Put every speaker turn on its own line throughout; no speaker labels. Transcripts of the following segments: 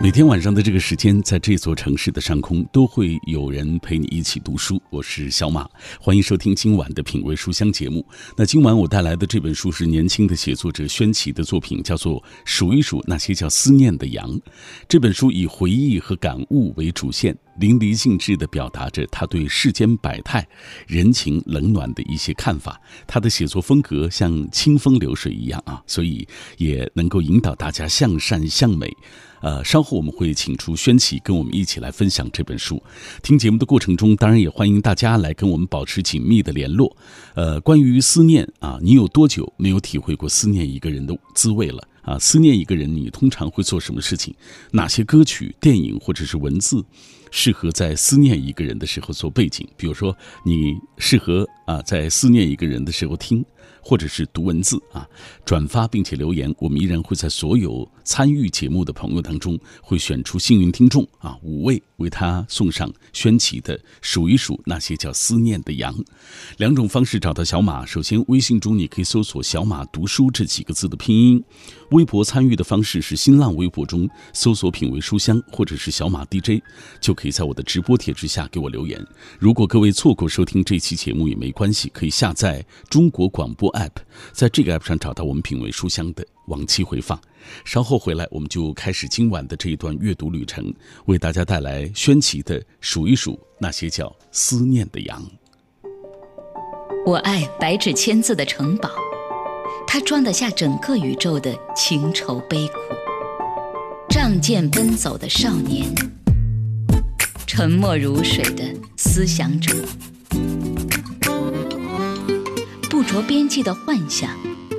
每天晚上的这个时间，在这座城市的上空，都会有人陪你一起读书。我是小马，欢迎收听今晚的品味书香节目。那今晚我带来的这本书是年轻的写作者宣奇的作品，叫做《数一数那些叫思念的羊》。这本书以回忆和感悟为主线。淋漓尽致地表达着他对世间百态、人情冷暖的一些看法。他的写作风格像清风流水一样啊，所以也能够引导大家向善向美。呃，稍后我们会请出宣奇跟我们一起来分享这本书。听节目的过程中，当然也欢迎大家来跟我们保持紧密的联络。呃，关于思念啊，你有多久没有体会过思念一个人的滋味了？啊，思念一个人，你通常会做什么事情？哪些歌曲、电影或者是文字，适合在思念一个人的时候做背景？比如说，你适合啊，在思念一个人的时候听。或者是读文字啊，转发并且留言，我们依然会在所有参与节目的朋友当中，会选出幸运听众啊，五位为他送上宣奇的数一数那些叫思念的羊。两种方式找到小马，首先微信中你可以搜索“小马读书”这几个字的拼音，微博参与的方式是新浪微博中搜索“品味书香”或者是“小马 DJ”，就可以在我的直播帖之下给我留言。如果各位错过收听这期节目也没关系，可以下载中国广播。app，在这个 app 上找到我们品味书香的往期回放。稍后回来，我们就开始今晚的这一段阅读旅程，为大家带来宣奇的数一数那些叫思念的羊。
我爱白纸千字的城堡，它装得下整个宇宙的情愁悲苦。仗剑奔走的少年，沉默如水的思想者。不着边际的幻想，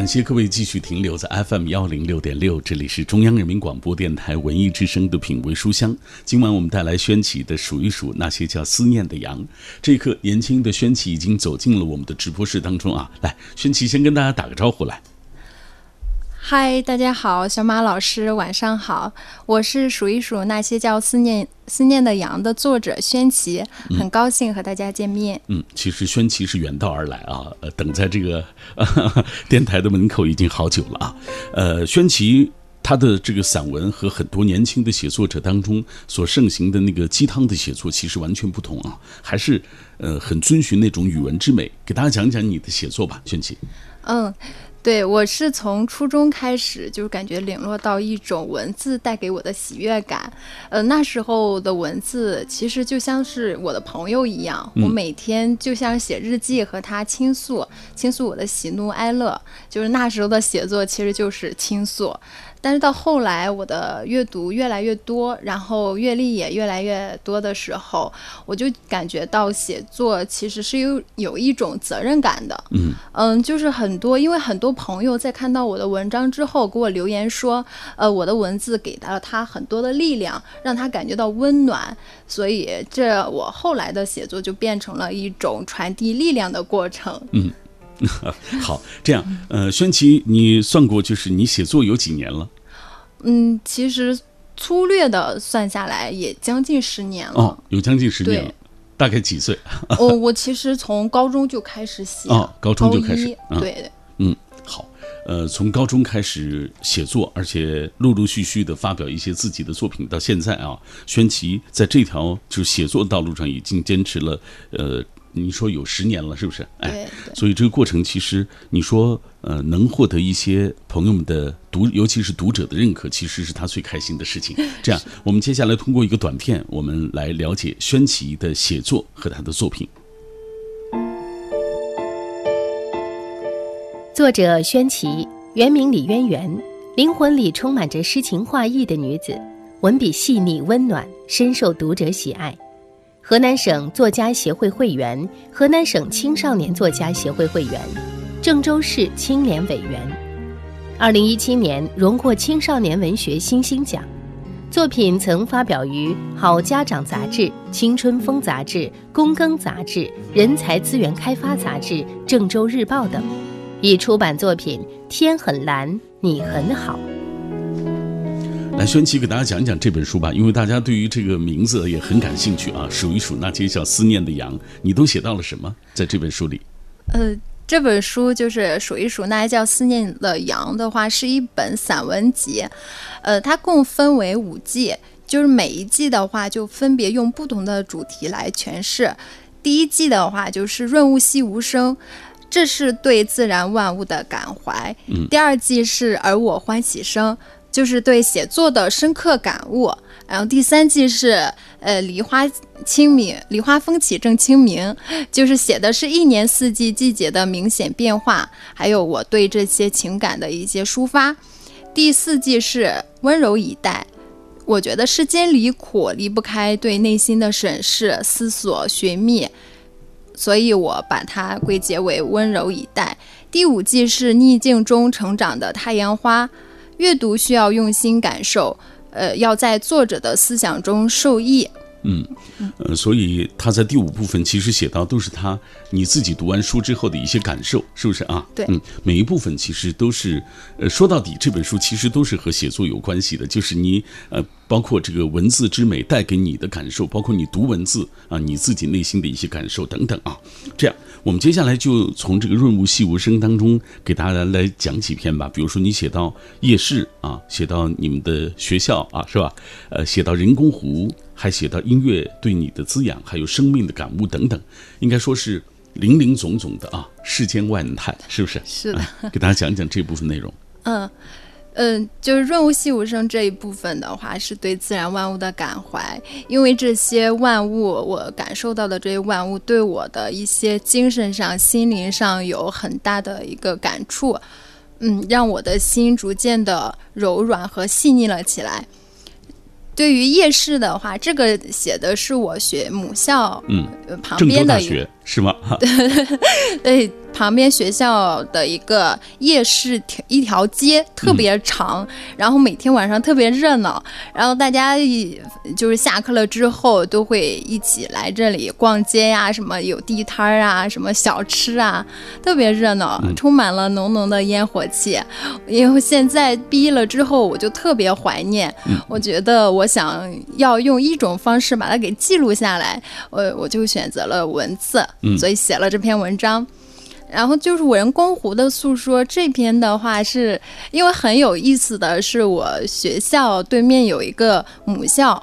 感谢各位继续停留在 FM 幺零六点六，这里是中央人民广播电台文艺之声的品味书香。今晚我们带来宣奇的数一数那些叫思念的羊。这一刻，年轻的宣奇已经走进了我们的直播室当中啊！来，宣奇先跟大家打个招呼来。
嗨，大家好，小马老师晚上好，我是数一数那些叫思念思念的羊的作者宣奇，很高兴和大家见面。
嗯，其实宣奇是远道而来啊，呃，等在这个 电台的门口已经好久了啊。呃，宣奇他的这个散文和很多年轻的写作者当中所盛行的那个鸡汤的写作其实完全不同啊，还是呃很遵循那种语文之美。给大家讲讲你的写作吧，宣奇。
嗯。对，我是从初中开始，就是感觉领略到一种文字带给我的喜悦感。呃，那时候的文字其实就像是我的朋友一样，我每天就像写日记和他倾诉，倾诉我的喜怒哀乐。就是那时候的写作其实就是倾诉。但是到后来，我的阅读越来越多，然后阅历也越来越多的时候，我就感觉到写作其实是有有一种责任感的。
嗯
嗯，就是很多，因为很多朋友在看到我的文章之后，给我留言说，呃，我的文字给到了他很多的力量，让他感觉到温暖，所以这我后来的写作就变成了一种传递力量的过程。
嗯。好，这样，呃，宣琪，你算过就是你写作有几年了？
嗯，其实粗略的算下来也将近十年了。
哦，有将近十年了，大概几岁？
哦，我其实从高中就开始写。
哦，高中就开始。
对，
嗯，好，呃，从高中开始写作，而且陆陆续续的发表一些自己的作品，到现在啊，宣琪在这条就是写作道路上已经坚持了，呃。你说有十年了，是不是？
哎，
所以这个过程其实，你说呃，能获得一些朋友们的读，尤其是读者的认可，其实是他最开心的事情。这样，我们接下来通过一个短片，我们来了解宣奇的写作和他的作品。
作者宣奇，原名李渊源，灵魂里充满着诗情画意的女子，文笔细腻温暖，深受读者喜爱。河南省作家协会会员，河南省青少年作家协会会员，郑州市青年委员。二零一七年荣获青少年文学新星奖。作品曾发表于《好家长》杂志、《青春风》杂志、《躬耕》杂志、《人才资源开发》杂志、《郑州日报》等。已出版作品《天很蓝，你很好》。
来，轩琪给大家讲一讲这本书吧，因为大家对于这个名字也很感兴趣啊。数一数那些叫思念的羊，你都写到了什么？在这本书里，
呃，这本书就是数一数那些叫思念的羊的话，是一本散文集，呃，它共分为五季，就是每一季的话就分别用不同的主题来诠释。第一季的话就是润物细无声。这是对自然万物的感怀。第二季是而我欢喜生，就是对写作的深刻感悟。然后第三季是呃梨花清明，梨花风起正清明，就是写的是一年四季季节的明显变化，还有我对这些情感的一些抒发。第四季是温柔以待，我觉得世间离苦离不开对内心的审视、思索、寻觅。所以我把它归结为温柔以待。第五季是逆境中成长的太阳花，阅读需要用心感受，呃，要在作者的思想中受益。
嗯，呃，所以他在第五部分其实写到都是他你自己读完书之后的一些感受，是不是啊？
对，
嗯，每一部分其实都是，呃，说到底这本书其实都是和写作有关系的，就是你呃，包括这个文字之美带给你的感受，包括你读文字啊，你自己内心的一些感受等等啊。这样，我们接下来就从这个润物细无声当中给大家来讲几篇吧，比如说你写到夜市啊，写到你们的学校啊，是吧？呃，写到人工湖。还写到音乐对你的滋养，还有生命的感悟等等，应该说是林林总总的啊，世间万态，是不是？
是的，
给大家讲讲这部分内容。
嗯嗯，就是润物细无声这一部分的话，是对自然万物的感怀，因为这些万物，我感受到的这些万物，对我的一些精神上、心灵上有很大的一个感触，嗯，让我的心逐渐的柔软和细腻了起来。对于夜市的话，这个写的是我学母校，
嗯，
旁边的
学是吗？
对。旁边学校的一个夜市，一条街特别长，然后每天晚上特别热闹，然后大家就是下课了之后都会一起来这里逛街呀，什么有地摊儿啊，什么小吃啊，特别热闹，充满了浓浓的烟火气。因为现在毕业了之后，我就特别怀念，我觉得我想要用一种方式把它给记录下来，我我就选择了文字，所以写了这篇文章。然后就是《人工湖的诉说》这篇的话，是因为很有意思的是，我学校对面有一个母校，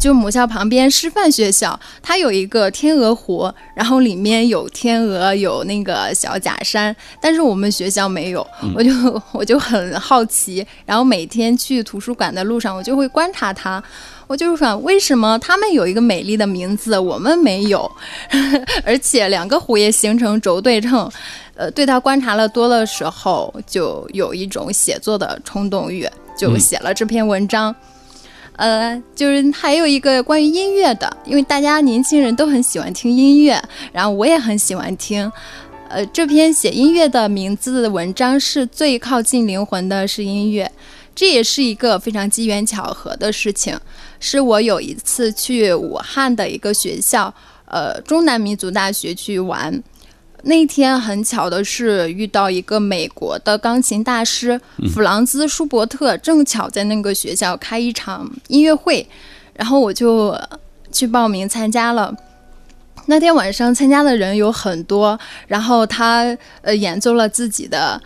就母校旁边师范学校，它有一个天鹅湖，然后里面有天鹅，有那个小假山，但是我们学校没有，我就 我就很好奇，然后每天去图书馆的路上，我就会观察它。我就是想，为什么他们有一个美丽的名字，我们没有？而且两个湖也形成轴对称。呃，对它观察了多的时候，就有一种写作的冲动欲，就写了这篇文章。呃，就是还有一个关于音乐的，因为大家年轻人都很喜欢听音乐，然后我也很喜欢听。呃，这篇写音乐的名字的文章是最靠近灵魂的，是音乐。这也是一个非常机缘巧合的事情，是我有一次去武汉的一个学校，呃，中南民族大学去玩。那天很巧的是遇到一个美国的钢琴大师弗朗兹舒伯特，正巧在那个学校开一场音乐会，然后我就去报名参加了。那天晚上参加的人有很多，然后他呃演奏了自己的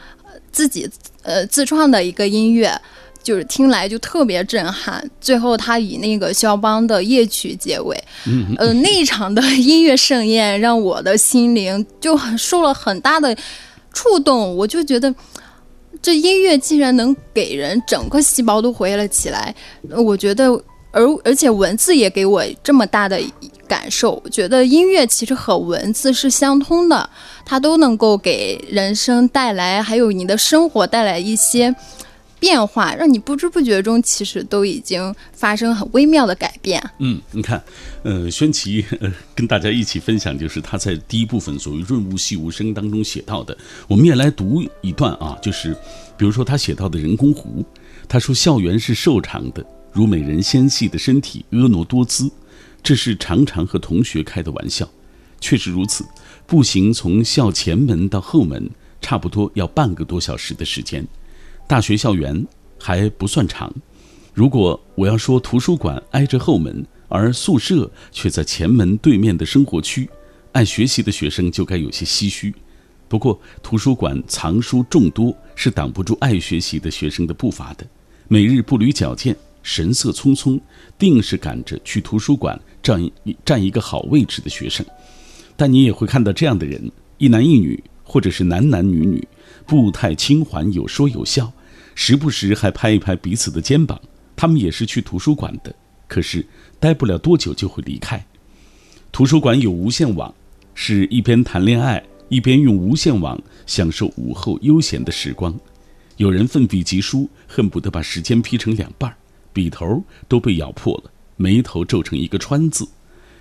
自己呃自创的一个音乐。就是听来就特别震撼，最后他以那个肖邦的夜曲结尾，嗯，呃，那一场的音乐盛宴让我的心灵就很受了很大的触动，我就觉得这音乐竟然能给人整个细胞都活跃了起来，我觉得，而而且文字也给我这么大的感受，我觉得音乐其实和文字是相通的，它都能够给人生带来，还有你的生活带来一些。变化，让你不知不觉中其实都已经发生很微妙的改变。
嗯，你看，呃，宣琪呃跟大家一起分享，就是他在第一部分所谓“润物细无声”当中写到的。我们也来读一段啊，就是比如说他写到的人工湖，他说：“校园是瘦长的，如美人纤细的身体，婀娜多姿。这是常常和同学开的玩笑，确实如此。步行从校前门到后门，差不多要半个多小时的时间。”大学校园还不算长，如果我要说图书馆挨着后门，而宿舍却在前门对面的生活区，爱学习的学生就该有些唏嘘。不过，图书馆藏书众多，是挡不住爱学习的学生的步伐的。每日步履矫健、神色匆匆，定是赶着去图书馆占一占一个好位置的学生。但你也会看到这样的人：一男一女，或者是男男女女，步态轻缓，有说有笑。时不时还拍一拍彼此的肩膀，他们也是去图书馆的，可是待不了多久就会离开。图书馆有无线网，是一边谈恋爱一边用无线网享受午后悠闲的时光。有人奋笔疾书，恨不得把时间劈成两半，笔头都被咬破了，眉头皱成一个川字。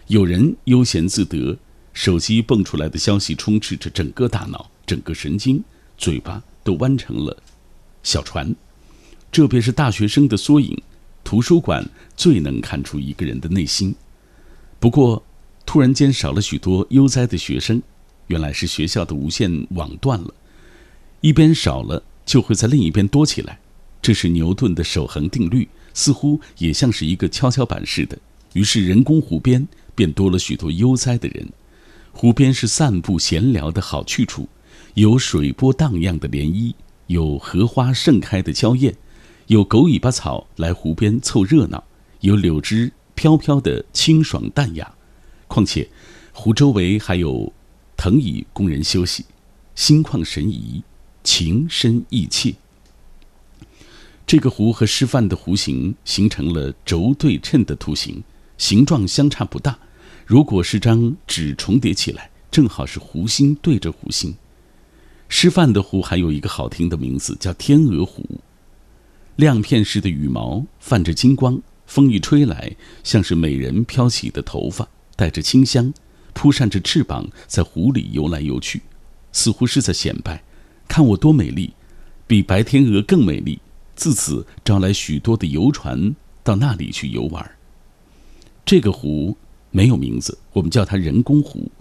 有人悠闲自得，手机蹦出来的消息充斥着整个大脑、整个神经，嘴巴都弯成了。小船，这便是大学生的缩影。图书馆最能看出一个人的内心。不过，突然间少了许多悠哉的学生，原来是学校的无线网断了。一边少了，就会在另一边多起来。这是牛顿的守恒定律，似乎也像是一个跷跷板似的。于是，人工湖边便多了许多悠哉的人。湖边是散步闲聊的好去处，有水波荡漾的涟漪。有荷花盛开的娇艳，有狗尾巴草来湖边凑热闹，有柳枝飘飘的清爽淡雅。况且，湖周围还有藤椅供人休息，心旷神怡，情深意切。这个湖和示范的湖形形成了轴对称的图形，形状相差不大。如果是张纸重叠起来，正好是湖心对着湖心。师范的湖还有一个好听的名字，叫天鹅湖。亮片似的羽毛泛着金光，风一吹来，像是美人飘起的头发，带着清香，扑扇着翅膀，在湖里游来游去，似乎是在显摆：看我多美丽，比白天鹅更美丽。自此招来许多的游船到那里去游玩。这个湖没有名字，我们叫它人工湖，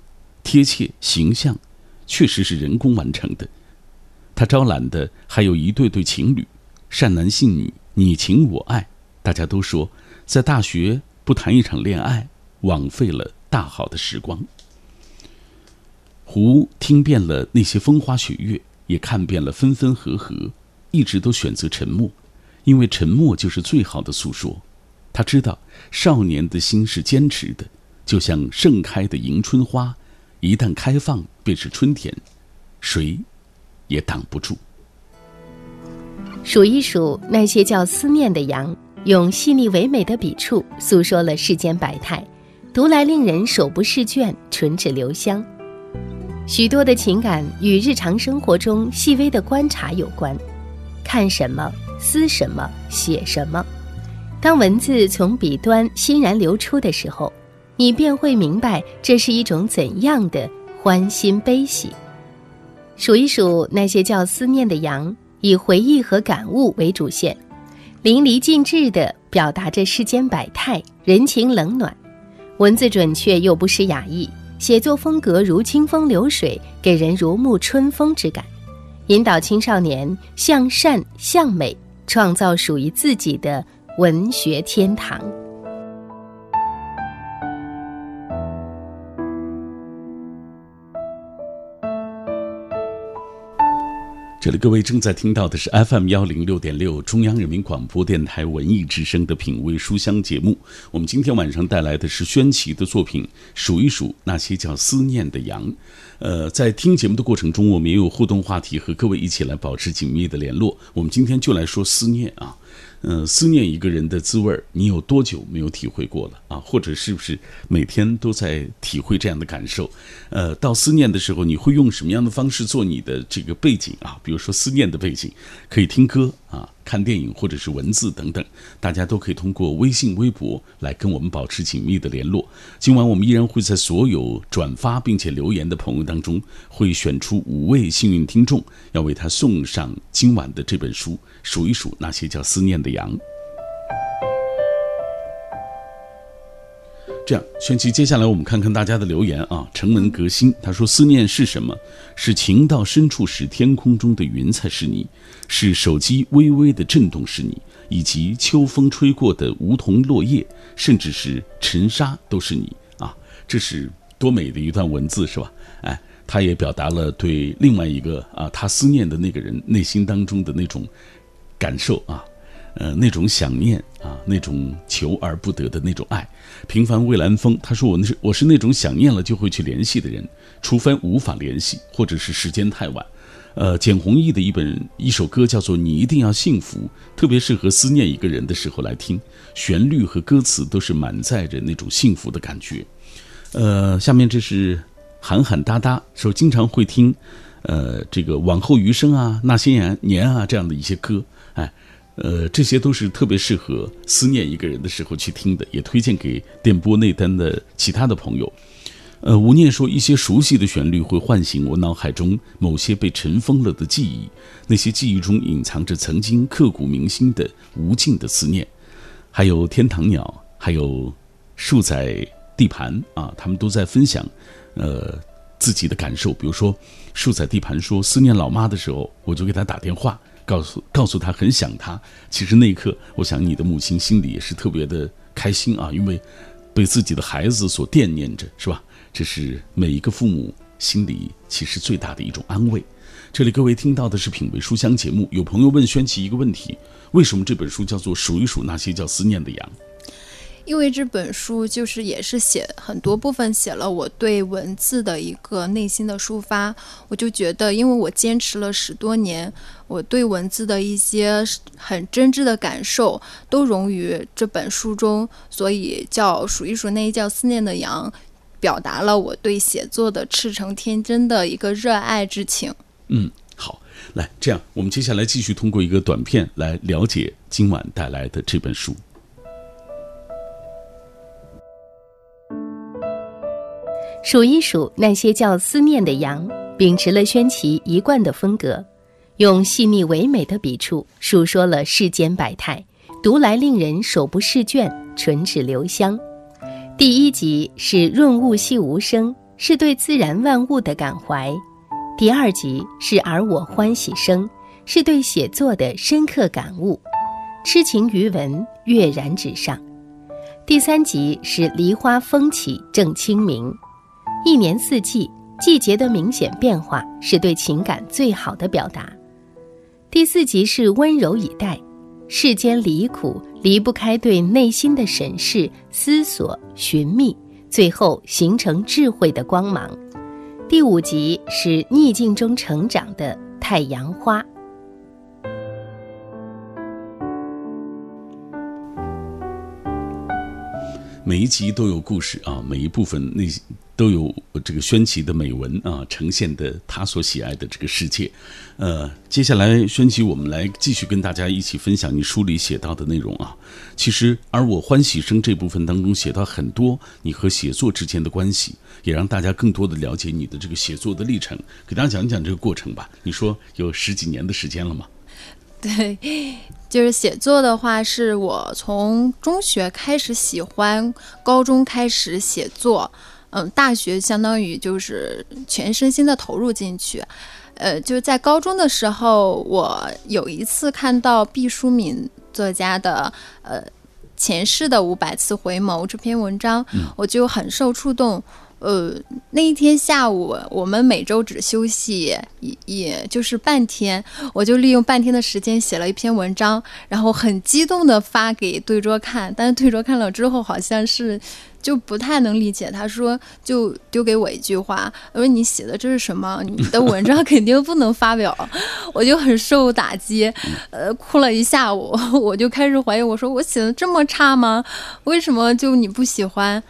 贴切形象。确实是人工完成的，他招揽的还有一对对情侣，善男信女，你情我爱。大家都说，在大学不谈一场恋爱，枉费了大好的时光。胡听遍了那些风花雪月，也看遍了分分合合，一直都选择沉默，因为沉默就是最好的诉说。他知道，少年的心是坚持的，就像盛开的迎春花。一旦开放，便是春天，谁也挡不住。
数一数那些叫思念的羊，用细腻唯美的笔触诉说了世间百态，读来令人手不释卷，唇齿留香。许多的情感与日常生活中细微的观察有关，看什么，思什么，写什么。当文字从笔端欣然流出的时候。你便会明白这是一种怎样的欢欣悲喜。数一数那些叫思念的羊，以回忆和感悟为主线，淋漓尽致地表达着世间百态、人情冷暖，文字准确又不失雅意，写作风格如清风流水，给人如沐春风之感，引导青少年向善向美，创造属于自己的文学天堂。
这里各位正在听到的是 FM 幺零六点六中央人民广播电台文艺之声的品味书香节目。我们今天晚上带来的是宣琪的作品《数一数那些叫思念的羊》。呃，在听节目的过程中，我们也有互动话题，和各位一起来保持紧密的联络。我们今天就来说思念啊。嗯，思念一个人的滋味，你有多久没有体会过了啊？或者是不是每天都在体会这样的感受？呃，到思念的时候，你会用什么样的方式做你的这个背景啊？比如说思念的背景，可以听歌啊，看电影或者是文字等等，大家都可以通过微信、微博来跟我们保持紧密的联络。今晚我们依然会在所有转发并且留言的朋友当中，会选出五位幸运听众，要为他送上今晚的这本书，数一数那些叫思念的羊。这样，轩琪，接下来我们看看大家的留言啊。城门革新，他说：“思念是什么？是情到深处时，天空中的云彩是你；是手机微微的震动是你；以及秋风吹过的梧桐落叶，甚至是尘沙都是你啊！这是多美的一段文字，是吧？哎，他也表达了对另外一个啊，他思念的那个人内心当中的那种感受啊。”呃，那种想念啊，那种求而不得的那种爱。平凡蔚蓝风，他说我那是我是那种想念了就会去联系的人，除非无法联系，或者是时间太晚。呃，简弘毅的一本一首歌叫做《你一定要幸福》，特别适合思念一个人的时候来听，旋律和歌词都是满载着那种幸福的感觉。呃，下面这是喊喊哒哒说经常会听，呃，这个往后余生啊，那些年年啊这样的一些歌，哎。呃，这些都是特别适合思念一个人的时候去听的，也推荐给电波内单的其他的朋友。呃，吴念说，一些熟悉的旋律会唤醒我脑海中某些被尘封了的记忆，那些记忆中隐藏着曾经刻骨铭心的无尽的思念。还有天堂鸟，还有树仔地盘啊，他们都在分享，呃，自己的感受。比如说，树仔地盘说，思念老妈的时候，我就给他打电话。告诉告诉他很想他，其实那一刻，我想你的母亲心里也是特别的开心啊，因为被自己的孩子所惦念着，是吧？这是每一个父母心里其实最大的一种安慰。这里各位听到的是品味书香节目，有朋友问轩琪一个问题：为什么这本书叫做数一数那些叫思念的羊？
因为这本书就是也是写很多部分写了我对文字的一个内心的抒发，我就觉得，因为我坚持了十多年，我对文字的一些很真挚的感受都融于这本书中，所以叫数一数那一叫思念的羊，表达了我对写作的赤诚天真的一个热爱之情。
嗯，好，来这样，我们接下来继续通过一个短片来了解今晚带来的这本书。
数一数那些叫思念的羊，秉持了宣琪一贯的风格，用细腻唯美的笔触述说了世间百态，读来令人手不释卷，唇齿留香。第一集是润物细无声，是对自然万物的感怀；第二集是而我欢喜生，是对写作的深刻感悟。痴情于文跃然纸上。第三集是梨花风起正清明。一年四季，季节的明显变化是对情感最好的表达。第四集是温柔以待，世间离苦离不开对内心的审视、思索、寻觅，最后形成智慧的光芒。第五集是逆境中成长的太阳花。
每一集都有故事啊，每一部分那都有这个宣奇的美文啊，呈现的他所喜爱的这个世界。呃，接下来宣奇，我们来继续跟大家一起分享你书里写到的内容啊。其实，而我欢喜声这部分当中写到很多你和写作之间的关系，也让大家更多的了解你的这个写作的历程。给大家讲一讲这个过程吧。你说有十几年的时间了吗？
对，就是写作的话，是我从中学开始喜欢，高中开始写作，嗯，大学相当于就是全身心的投入进去。呃，就是在高中的时候，我有一次看到毕淑敏作家的呃前世的五百次回眸这篇文章，我就很受触动。呃，那一天下午，我们每周只休息，也也就是半天，我就利用半天的时间写了一篇文章，然后很激动的发给对桌看，但是对桌看了之后，好像是就不太能理解，他说就丢给我一句话，我说你写的这是什么？你的文章肯定不能发表，我就很受打击，呃，哭了一下午，我就开始怀疑，我说我写的这么差吗？为什么就你不喜欢？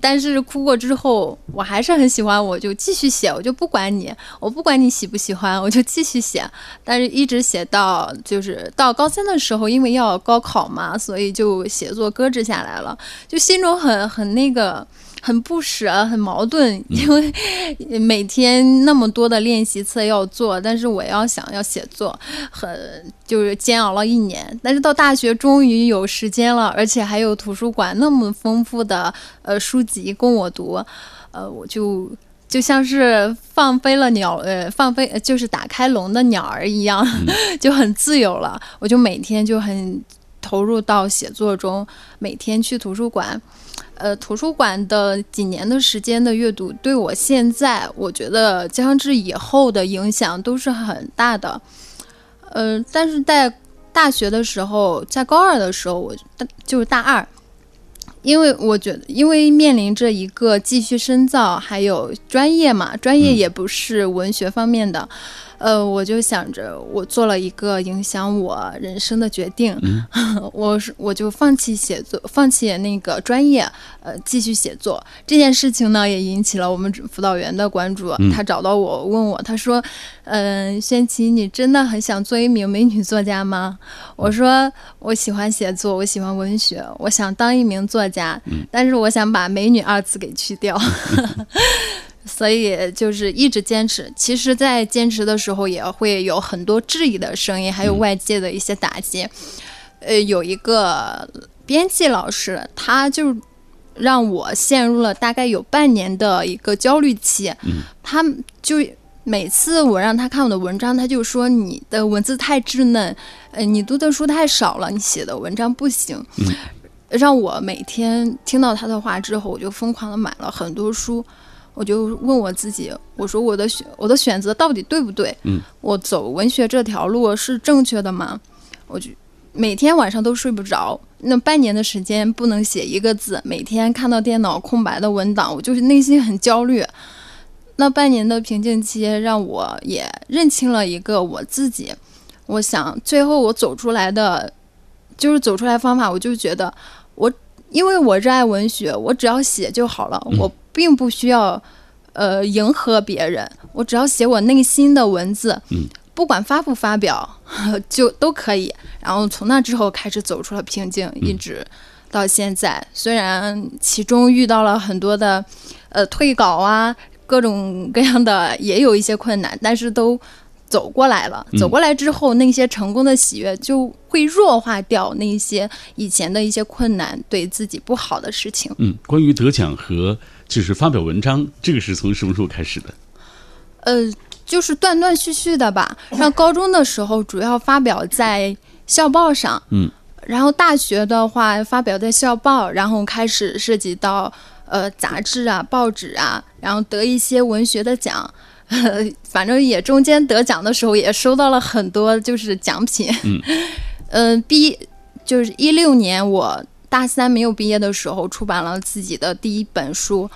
但是哭过之后，我还是很喜欢，我就继续写，我就不管你，我不管你喜不喜欢，我就继续写。但是一直写到就是到高三的时候，因为要高考嘛，所以就写作搁置下来了，就心中很很那个。很不舍，很矛盾，因为每天那么多的练习册要做，但是我要想要写作，很就是煎熬了一年。但是到大学终于有时间了，而且还有图书馆那么丰富的呃书籍供我读，呃，我就就像是放飞了鸟，呃，放飞就是打开笼的鸟儿一样，就很自由了。我就每天就很投入到写作中，每天去图书馆。呃，图书馆的几年的时间的阅读，对我现在我觉得将至以后的影响都是很大的。呃，但是在大学的时候，在高二的时候，我就是大二，因为我觉得，因为面临着一个继续深造，还有专业嘛，专业也不是文学方面的。呃，我就想着，我做了一个影响我人生的决定，我是我就放弃写作，放弃那个专业，呃，继续写作。这件事情呢，也引起了我们辅导员的关注。他找到我，问我，他说：“嗯，轩琪，你真的很想做一名美女作家吗？”我说：“我喜欢写作，我喜欢文学，我想当一名作家，但是我想把‘美女’二字给去掉。” 所以就是一直坚持。其实，在坚持的时候，也会有很多质疑的声音，还有外界的一些打击。呃，有一个编辑老师，他就让我陷入了大概有半年的一个焦虑期。嗯，他就每次我让他看我的文章，他就说你的文字太稚嫩，呃，你读的书太少了，你写的文章不行。嗯，让我每天听到他的话之后，我就疯狂的买了很多书。我就问我自己，我说我的选我的选择到底对不对？嗯，我走文学这条路是正确的吗？我就每天晚上都睡不着，那半年的时间不能写一个字，每天看到电脑空白的文档，我就是内心很焦虑。那半年的平静期让我也认清了一个我自己。我想最后我走出来的，就是走出来方法，我就觉得我因为我热爱文学，我只要写就好了。我。并不需要，呃，迎合别人。我只要写我内心的文字，嗯，不管发不发表，就都可以。然后从那之后开始走出了瓶颈，一直到现在。虽然其中遇到了很多的，呃，退稿啊，各种各样的，也有一些困难，但是都。走过来了，走过来之后，那些成功的喜悦就会弱化掉那些以前的一些困难，对自己不好的事情。
嗯，关于得奖和就是发表文章，这个是从什么时候开始的？
呃，就是断断续续的吧。上高中的时候，主要发表在校报上，嗯，然后大学的话，发表在校报，然后开始涉及到呃杂志啊、报纸啊，然后得一些文学的奖。反正也中间得奖的时候也收到了很多就是奖品，嗯，嗯，毕就是一六年我大三没有毕业的时候出版了自己的第一本书，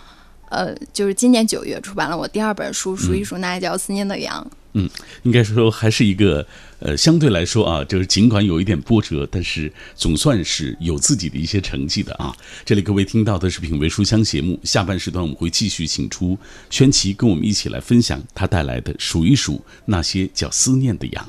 呃，就是今年九月出版了我第二本书，数一数那叫思念的羊。
嗯，应该说还是一个，呃，相对来说啊，就是尽管有一点波折，但是总算是有自己的一些成绩的啊。这里各位听到的是品味书香节目，下半时段我们会继续请出宣琪跟我们一起来分享他带来的数一数那些叫思念的羊。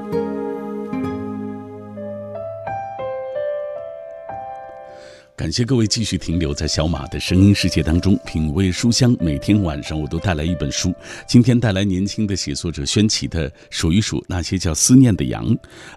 感谢各位继续停留在小马的声音世界当中，品味书香。每天晚上我都带来一本书，今天带来年轻的写作者宣奇的《数一数那些叫思念的羊》。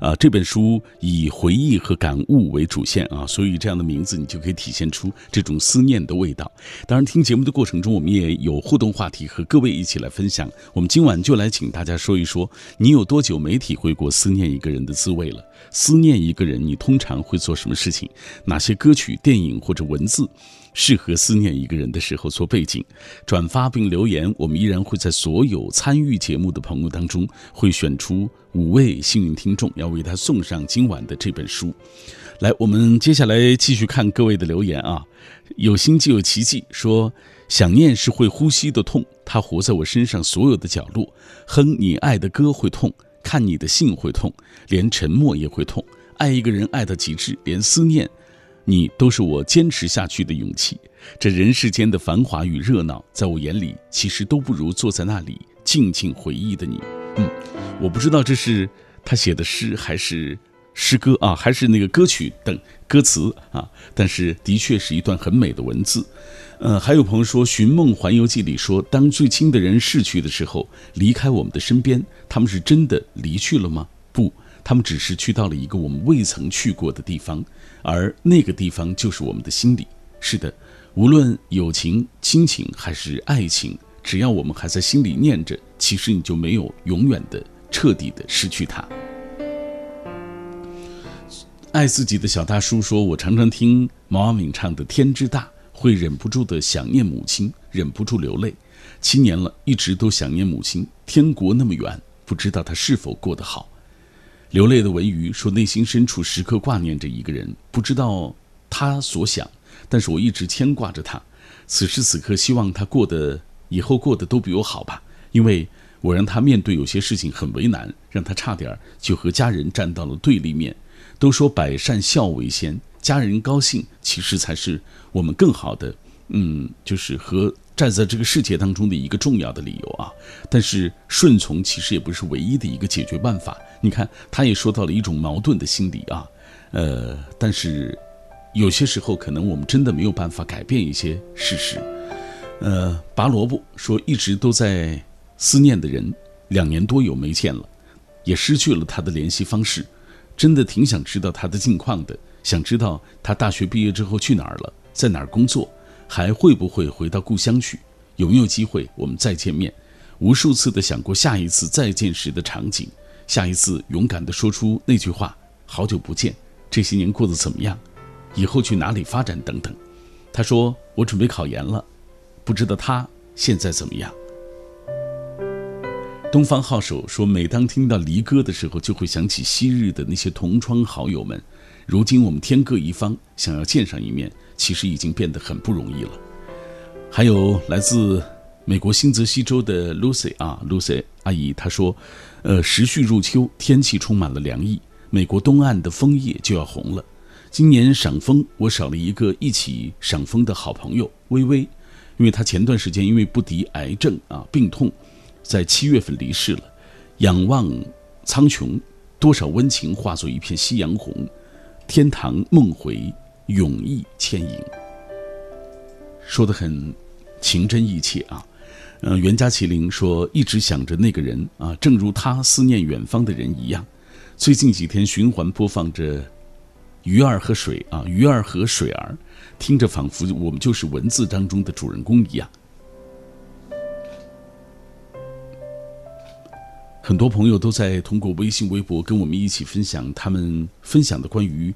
啊，这本书以回忆和感悟为主线啊，所以这样的名字你就可以体现出这种思念的味道。当然，听节目的过程中，我们也有互动话题和各位一起来分享。我们今晚就来请大家说一说，你有多久没体会过思念一个人的滋味了？思念一个人，你通常会做什么事情？哪些歌曲、电影或者文字，适合思念一个人的时候做背景，转发并留言。我们依然会在所有参与节目的朋友当中，会选出五位幸运听众，要为他送上今晚的这本书。来，我们接下来继续看各位的留言啊。有心就有奇迹，说想念是会呼吸的痛，它活在我身上所有的角落。哼你爱的歌会痛，看你的信会痛，连沉默也会痛。爱一个人爱到极致，连思念。你都是我坚持下去的勇气。这人世间的繁华与热闹，在我眼里，其实都不如坐在那里静静回忆的你。嗯，我不知道这是他写的诗还是诗歌啊，还是那个歌曲等歌词啊。但是的确是一段很美的文字。呃，还有朋友说，《寻梦环游记》里说，当最亲的人逝去的时候，离开我们的身边，他们是真的离去了吗？不，他们只是去到了一个我们未曾去过的地方。而那个地方就是我们的心里。是的，无论友情、亲情还是爱情，只要我们还在心里念着，其实你就没有永远的、彻底的失去它。爱自己的小大叔说：“我常常听毛阿敏唱的《天之大》，会忍不住的想念母亲，忍不住流泪。七年了，一直都想念母亲。天国那么远，不知道她是否过得好。”流泪的文娱说：“内心深处时刻挂念着一个人，不知道他所想，但是我一直牵挂着他。此时此刻，希望他过得以后过得都比我好吧。因为我让他面对有些事情很为难，让他差点就和家人站到了对立面。都说百善孝为先，家人高兴其实才是我们更好的，嗯，就是和。”站在这个世界当中的一个重要的理由啊，但是顺从其实也不是唯一的一个解决办法。你看，他也说到了一种矛盾的心理啊，呃，但是有些时候可能我们真的没有办法改变一些事实。呃，拔萝卜说一直都在思念的人，两年多有没见了，也失去了他的联系方式，真的挺想知道他的近况的，想知道他大学毕业之后去哪儿了，在哪儿工作。还会不会回到故乡去？有没有机会我们再见面？无数次的想过下一次再见时的场景，下一次勇敢的说出那句话：“好久不见，这些年过得怎么样？以后去哪里发展？”等等。他说：“我准备考研了，不知道他现在怎么样。”东方号手说：“每当听到离歌的时候，就会想起昔日的那些同窗好友们。如今我们天各一方，想要见上一面。”其实已经变得很不容易了。还有来自美国新泽西州的 Lucy 啊，Lucy 阿姨她说：“呃，时序入秋，天气充满了凉意，美国东岸的枫叶就要红了。今年赏枫，我少了一个一起赏枫的好朋友微微，因为她前段时间因为不敌癌症啊病痛，在七月份离世了。仰望苍穹，多少温情化作一片夕阳红，天堂梦回。”永逸牵引，说的很情真意切啊。嗯，袁家麒麟说一直想着那个人啊，正如他思念远方的人一样。最近几天循环播放着《鱼儿和水》啊，《鱼儿和水儿》，听着仿佛我们就是文字当中的主人公一样。很多朋友都在通过微信、微博跟我们一起分享他们分享的关于。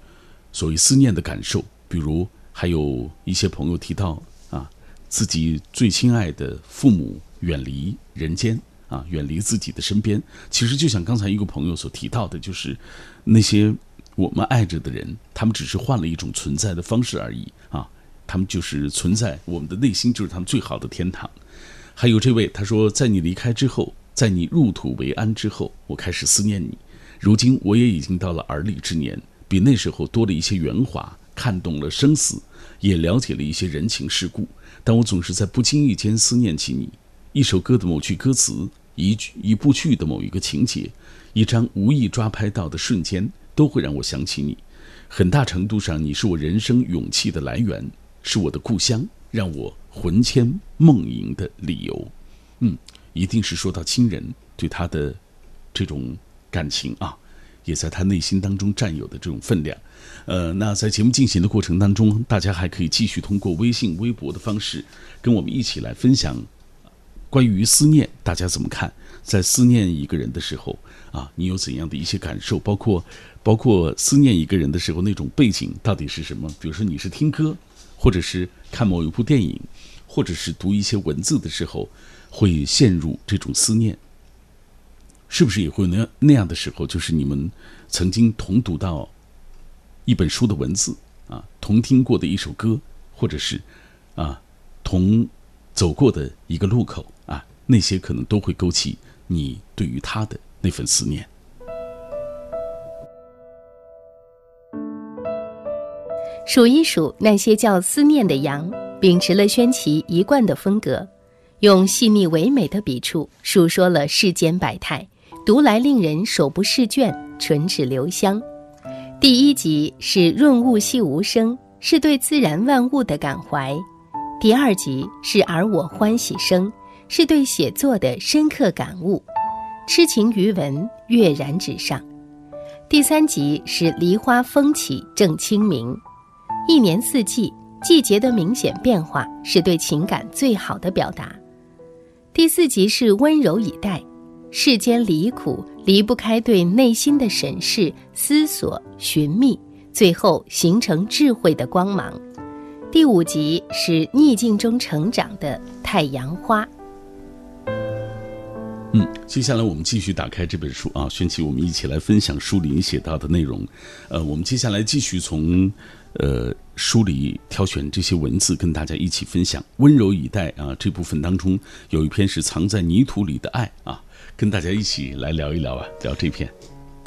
所谓思念的感受，比如还有一些朋友提到啊，自己最亲爱的父母远离人间啊，远离自己的身边。其实就像刚才一个朋友所提到的，就是那些我们爱着的人，他们只是换了一种存在的方式而已啊，他们就是存在我们的内心，就是他们最好的天堂。还有这位他说，在你离开之后，在你入土为安之后，我开始思念你。如今我也已经到了而立之年。比那时候多了一些圆滑，看懂了生死，也了解了一些人情世故。但我总是在不经意间思念起你。一首歌的某句歌词，一句一部剧的某一个情节，一张无意抓拍到的瞬间，都会让我想起你。很大程度上，你是我人生勇气的来源，是我的故乡，让我魂牵梦萦的理由。嗯，一定是说到亲人对他的这种感情啊。也在他内心当中占有的这种分量，呃，那在节目进行的过程当中，大家还可以继续通过微信、微博的方式，跟我们一起来分享关于思念，大家怎么看？在思念一个人的时候啊，你有怎样的一些感受？包括包括思念一个人的时候那种背景到底是什么？比如说你是听歌，或者是看某一部电影，或者是读一些文字的时候，会陷入这种思念？是不是也会那那样的时候？就是你们曾经同读到一本书的文字啊，同听过的一首歌，或者是啊，同走过的一个路口啊，那些可能都会勾起你对于他的那份思念。
数一数那些叫思念的羊，秉持了宣奇一贯的风格，用细腻唯美的笔触述说了世间百态，读来令人手不释卷，唇齿留香。第一集是润物细无声，是对自然万物的感怀；第二集是而我欢喜生，是对写作的深刻感悟。痴情于文，跃然纸上。第三集是梨花风起正清明。一年四季，季节的明显变化是对情感最好的表达。第四集是温柔以待，世间离苦离不开对内心的审视、思索、寻觅，最后形成智慧的光芒。第五集是逆境中成长的太阳花。
嗯，接下来我们继续打开这本书啊，轩奇，我们一起来分享书里写到的内容。呃，我们接下来继续从。呃，书里挑选这些文字跟大家一起分享。温柔以待啊，这部分当中有一篇是藏在泥土里的爱啊，跟大家一起来聊一聊啊，聊这篇。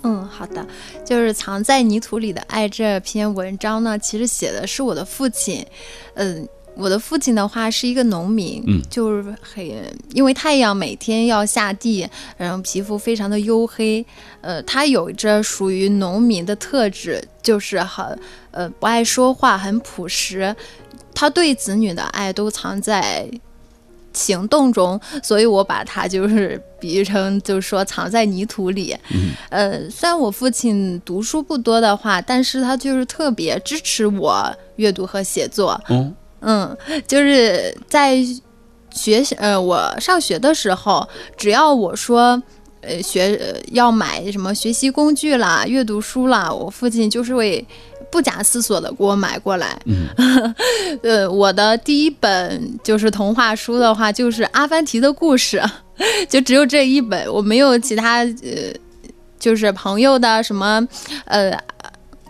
嗯，好的，就是藏在泥土里的爱这篇文章呢，其实写的是我的父亲，嗯。我的父亲的话是一个农民，
嗯，
就是很因为太阳每天要下地，然后皮肤非常的黝黑，呃，他有着属于农民的特质，就是很呃不爱说话，很朴实，他对子女的爱都藏在行动中，所以我把他就是比喻成就是说藏在泥土里，
嗯，
呃，虽然我父亲读书不多的话，但是他就是特别支持我阅读和写作，
哦。
嗯，就是在学呃，我上学的时候，只要我说，呃，学要买什么学习工具啦、阅读书啦，我父亲就是会不假思索的给我买过来。
嗯，
呃，我的第一本就是童话书的话，就是《阿凡提的故事》，就只有这一本，我没有其他呃，就是朋友的什么，呃。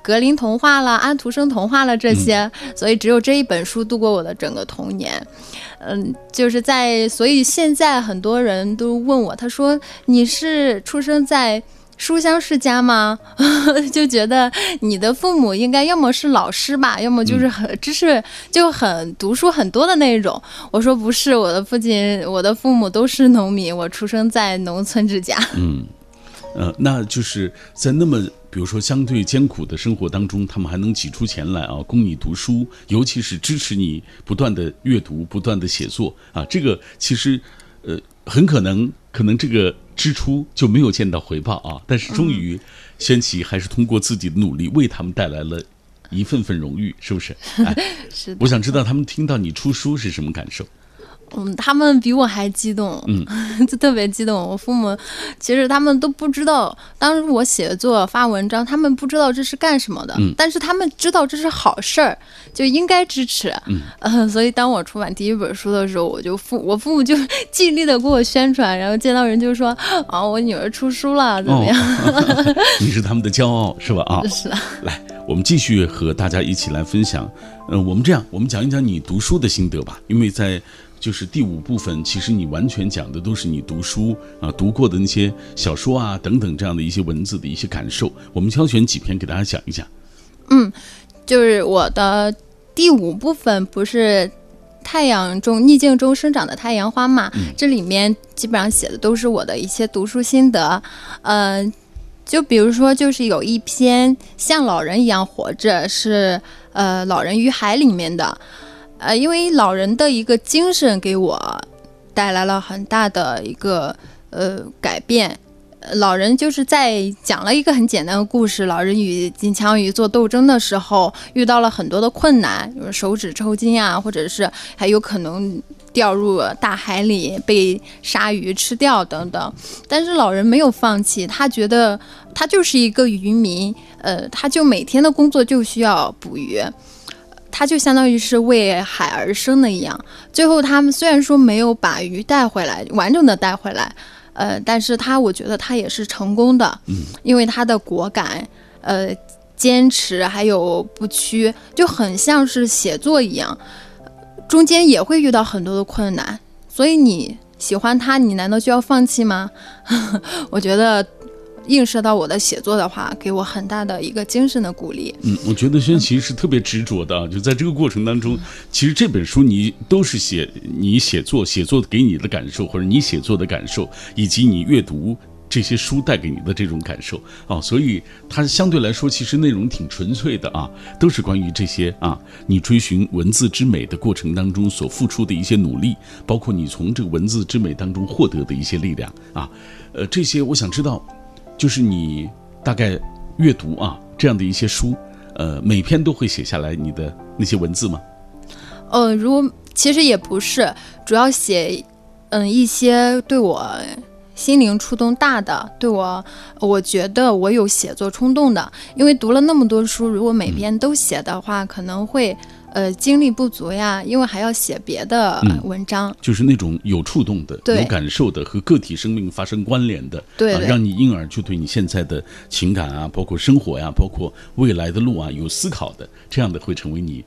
格林童话了，安徒生童话了，这些，所以只有这一本书度过我的整个童年。嗯，就是在，所以现在很多人都问我，他说你是出生在书香世家吗？就觉得你的父母应该要么是老师吧，要么就是很知识就很读书很多的那种。我说不是，我的父亲，我的父母都是农民，我出生在农村之家。
嗯，呃，那就是在那么。比如说，相对艰苦的生活当中，他们还能挤出钱来啊，供你读书，尤其是支持你不断的阅读、不断的写作啊。这个其实，呃，很可能，可能这个支出就没有见到回报啊。但是，终于，轩琪还是通过自己的努力，为他们带来了一份份荣誉，是不是？
是。
我想知道他们听到你出书是什么感受。
嗯，他们比我还激动，
嗯，
就特别激动。我父母其实他们都不知道，当时我写作发文章，他们不知道这是干什么的，
嗯，
但是他们知道这是好事儿，就应该支持，
嗯，
所以当我出版第一本书的时候，我就父我父母就尽力的给我宣传，然后见到人就说啊，我女儿出书了，怎么样？
你是他们的骄傲，是吧？啊，
是啊。
来，我们继续和大家一起来分享，嗯，我们这样，我们讲一讲你读书的心得吧，因为在。就是第五部分，其实你完全讲的都是你读书啊读过的那些小说啊等等这样的一些文字的一些感受。我们挑选几篇给大家讲一讲。
嗯，就是我的第五部分不是太阳中逆境中生长的太阳花嘛？这里面基本上写的都是我的一些读书心得。嗯，就比如说，就是有一篇像老人一样活着，是呃《老人与海》里面的。呃，因为老人的一个精神给我带来了很大的一个呃改变。老人就是在讲了一个很简单的故事：老人与金枪鱼做斗争的时候，遇到了很多的困难，比如手指抽筋啊，或者是还有可能掉入大海里被鲨鱼吃掉等等。但是老人没有放弃，他觉得他就是一个渔民，呃，他就每天的工作就需要捕鱼。它就相当于是为海而生的一样。最后他们虽然说没有把鱼带回来，完整的带回来，呃，但是他我觉得他也是成功的，
嗯，
因为他的果敢，呃，坚持还有不屈，就很像是写作一样，中间也会遇到很多的困难，所以你喜欢他，你难道就要放弃吗？我觉得。映射到我的写作的话，给我很大的一个精神的鼓励。
嗯，我觉得轩琪是特别执着的，就在这个过程当中，其实这本书你都是写你写作写作给你的感受，或者你写作的感受，以及你阅读这些书带给你的这种感受啊，所以它相对来说其实内容挺纯粹的啊，都是关于这些啊，你追寻文字之美的过程当中所付出的一些努力，包括你从这个文字之美当中获得的一些力量啊，呃，这些我想知道。就是你大概阅读啊这样的一些书，呃，每篇都会写下来你的那些文字吗？
呃，如果其实也不是，主要写嗯一些对我心灵触动大的，对我我觉得我有写作冲动的，因为读了那么多书，如果每篇都写的话，可能会。呃，精力不足呀，因为还要写别的文章，
就是那种有触动的、
有
感受的、和个体生命发生关联的，
对，
让你因而就对你现在的情感啊，包括生活呀，包括未来的路啊，有思考的，这样的会成为你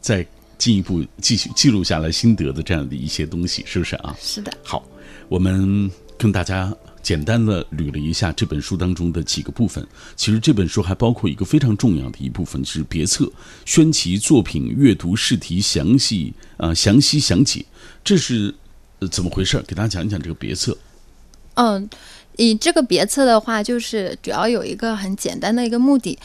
再进一步继续记录下来心得的这样的一些东西，是不是啊？
是的。
好，我们跟大家。简单的捋了一下这本书当中的几个部分，其实这本书还包括一个非常重要的一部分是别册，宣其作品阅读试题详细啊详细详解，这是怎么回事？给大家讲一讲这个别册。
嗯，以这个别册的话，就是主要有一个很简单的一个目的。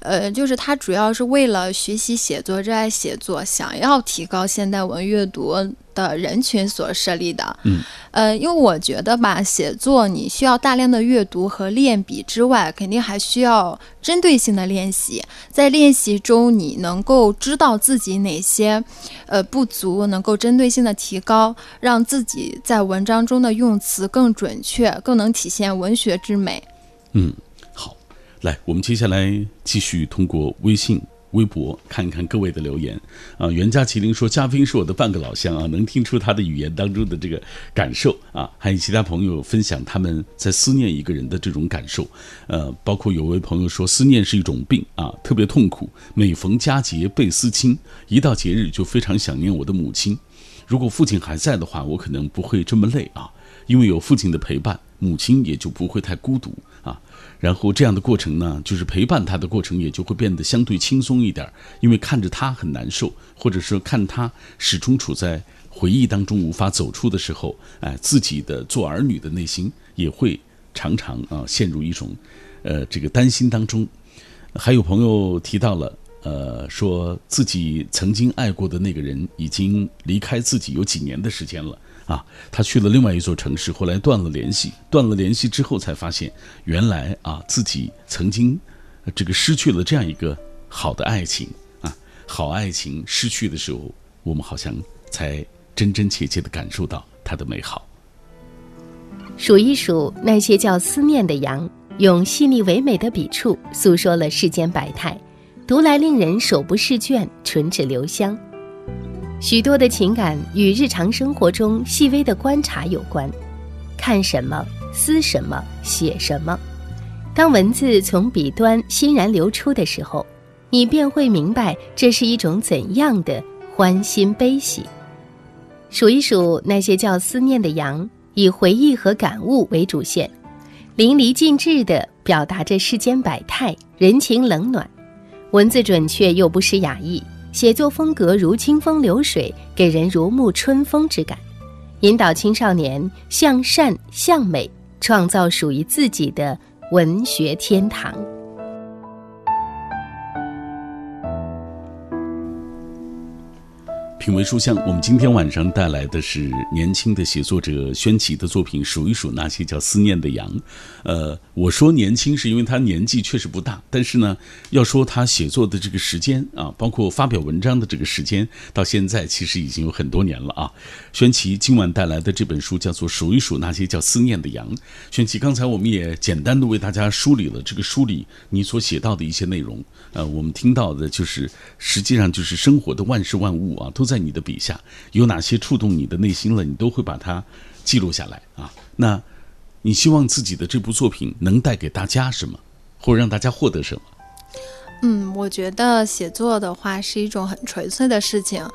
呃，就是它主要是为了学习写作、热爱写作、想要提高现代文阅读的人群所设立的。
嗯，
呃，因为我觉得吧，写作你需要大量的阅读和练笔之外，肯定还需要针对性的练习。在练习中，你能够知道自己哪些呃不足，能够针对性的提高，让自己在文章中的用词更准确，更能体现文学之美。
嗯。来，我们接下来继续通过微信、微博看一看各位的留言。啊，袁家麒麟说：“嘉宾是我的半个老乡啊，能听出他的语言当中的这个感受啊。”还有其他朋友分享他们在思念一个人的这种感受。呃，包括有位朋友说：“思念是一种病啊，特别痛苦。每逢佳节倍思亲，一到节日就非常想念我的母亲。如果父亲还在的话，我可能不会这么累啊，因为有父亲的陪伴，母亲也就不会太孤独。”然后这样的过程呢，就是陪伴他的过程，也就会变得相对轻松一点。因为看着他很难受，或者说看他始终处在回忆当中无法走出的时候，哎，自己的做儿女的内心也会常常啊陷入一种，呃，这个担心当中。还有朋友提到了，呃，说自己曾经爱过的那个人已经离开自己有几年的时间了。啊，他去了另外一座城市，后来断了联系。断了联系之后，才发现原来啊，自己曾经这个失去了这样一个好的爱情啊。好爱情失去的时候，我们好像才真真切切的感受到它的美好。
数一数那些叫思念的羊，用细腻唯美的笔触诉说了世间百态，读来令人手不释卷，唇齿留香。许多的情感与日常生活中细微的观察有关，看什么，思什么，写什么。当文字从笔端欣然流出的时候，你便会明白这是一种怎样的欢欣悲喜。数一数那些叫思念的羊，以回忆和感悟为主线，淋漓尽致地表达着世间百态、人情冷暖，文字准确又不失雅意。写作风格如清风流水，给人如沐春风之感，引导青少年向善向美，创造属于自己的文学天堂。
品味书香，我们今天晚上带来的是年轻的写作者宣琪的作品，数一数那些叫思念的羊。呃，我说年轻是因为他年纪确实不大，但是呢，要说他写作的这个时间啊，包括发表文章的这个时间，到现在其实已经有很多年了啊。宣琪今晚带来的这本书叫做《数一数那些叫思念的羊》。宣琪，刚才我们也简单的为大家梳理了这个书里你所写到的一些内容。呃，我们听到的就是实际上就是生活的万事万物啊，都在在你的笔下。有哪些触动你的内心了，你都会把它记录下来啊。那，你希望自己的这部作品能带给大家什么，或者让大家获得什么？
嗯，我觉得写作的话是一种很纯粹的事情，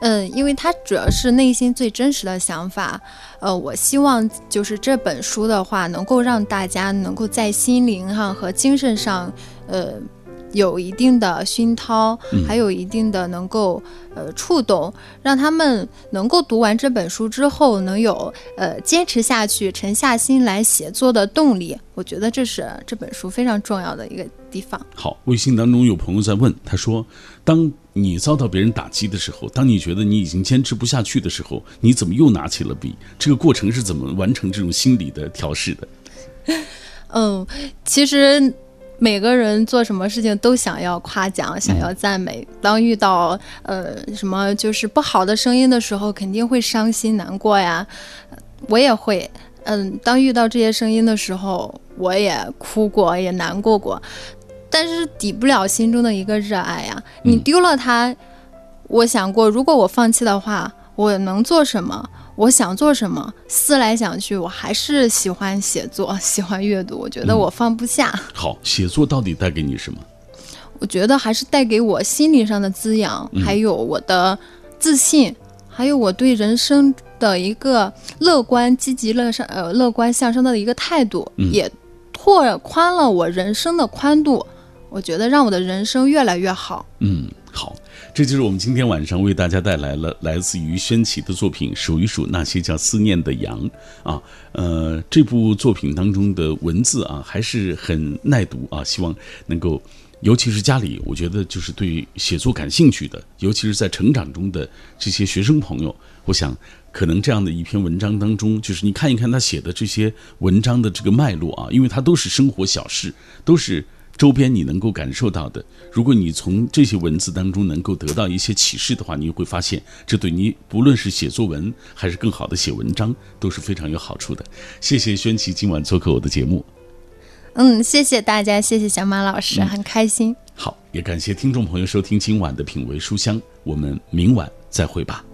嗯，因为它主要是内心最真实的想法。呃，我希望就是这本书的话，能够让大家能够在心灵上和精神上，呃。有一定的熏陶，还有一定的能够呃触动，让他们能够读完这本书之后，能有呃坚持下去、沉下心来写作的动力。我觉得这是这本书非常重要的一个地方。
好，微信当中有朋友在问，他说：“当你遭到别人打击的时候，当你觉得你已经坚持不下去的时候，你怎么又拿起了笔？这个过程是怎么完成这种心理的调试的？”
嗯，其实。每个人做什么事情都想要夸奖，想要赞美。当遇到呃什么就是不好的声音的时候，肯定会伤心难过呀。我也会，嗯，当遇到这些声音的时候，我也哭过，也难过过。但是抵不了心中的一个热爱呀。你丢了它，我想过，如果我放弃的话，我能做什么？我想做什么？思来想去，我还是喜欢写作，喜欢阅读。我觉得我放不下。
好，写作到底带给你什么？
我觉得还是带给我心理上的滋养，还有我的自信，还有我对人生的一个乐观、积极、乐上呃乐观向上的一个态度，也拓宽了我人生的宽度。我觉得让我的人生越来越好。
嗯。好，这就是我们今天晚上为大家带来了来自于宣奇的作品《数一数那些叫思念的羊》啊，呃，这部作品当中的文字啊还是很耐读啊，希望能够，尤其是家里，我觉得就是对写作感兴趣的，尤其是在成长中的这些学生朋友，我想可能这样的一篇文章当中，就是你看一看他写的这些文章的这个脉络啊，因为它都是生活小事，都是。周边你能够感受到的，如果你从这些文字当中能够得到一些启示的话，你会发现这对你不论是写作文还是更好的写文章都是非常有好处的。谢谢宣琪今晚做客我的节目。
嗯，谢谢大家，谢谢小马老师，很开心。
好，也感谢听众朋友收听今晚的品味书香，我们明晚再会吧。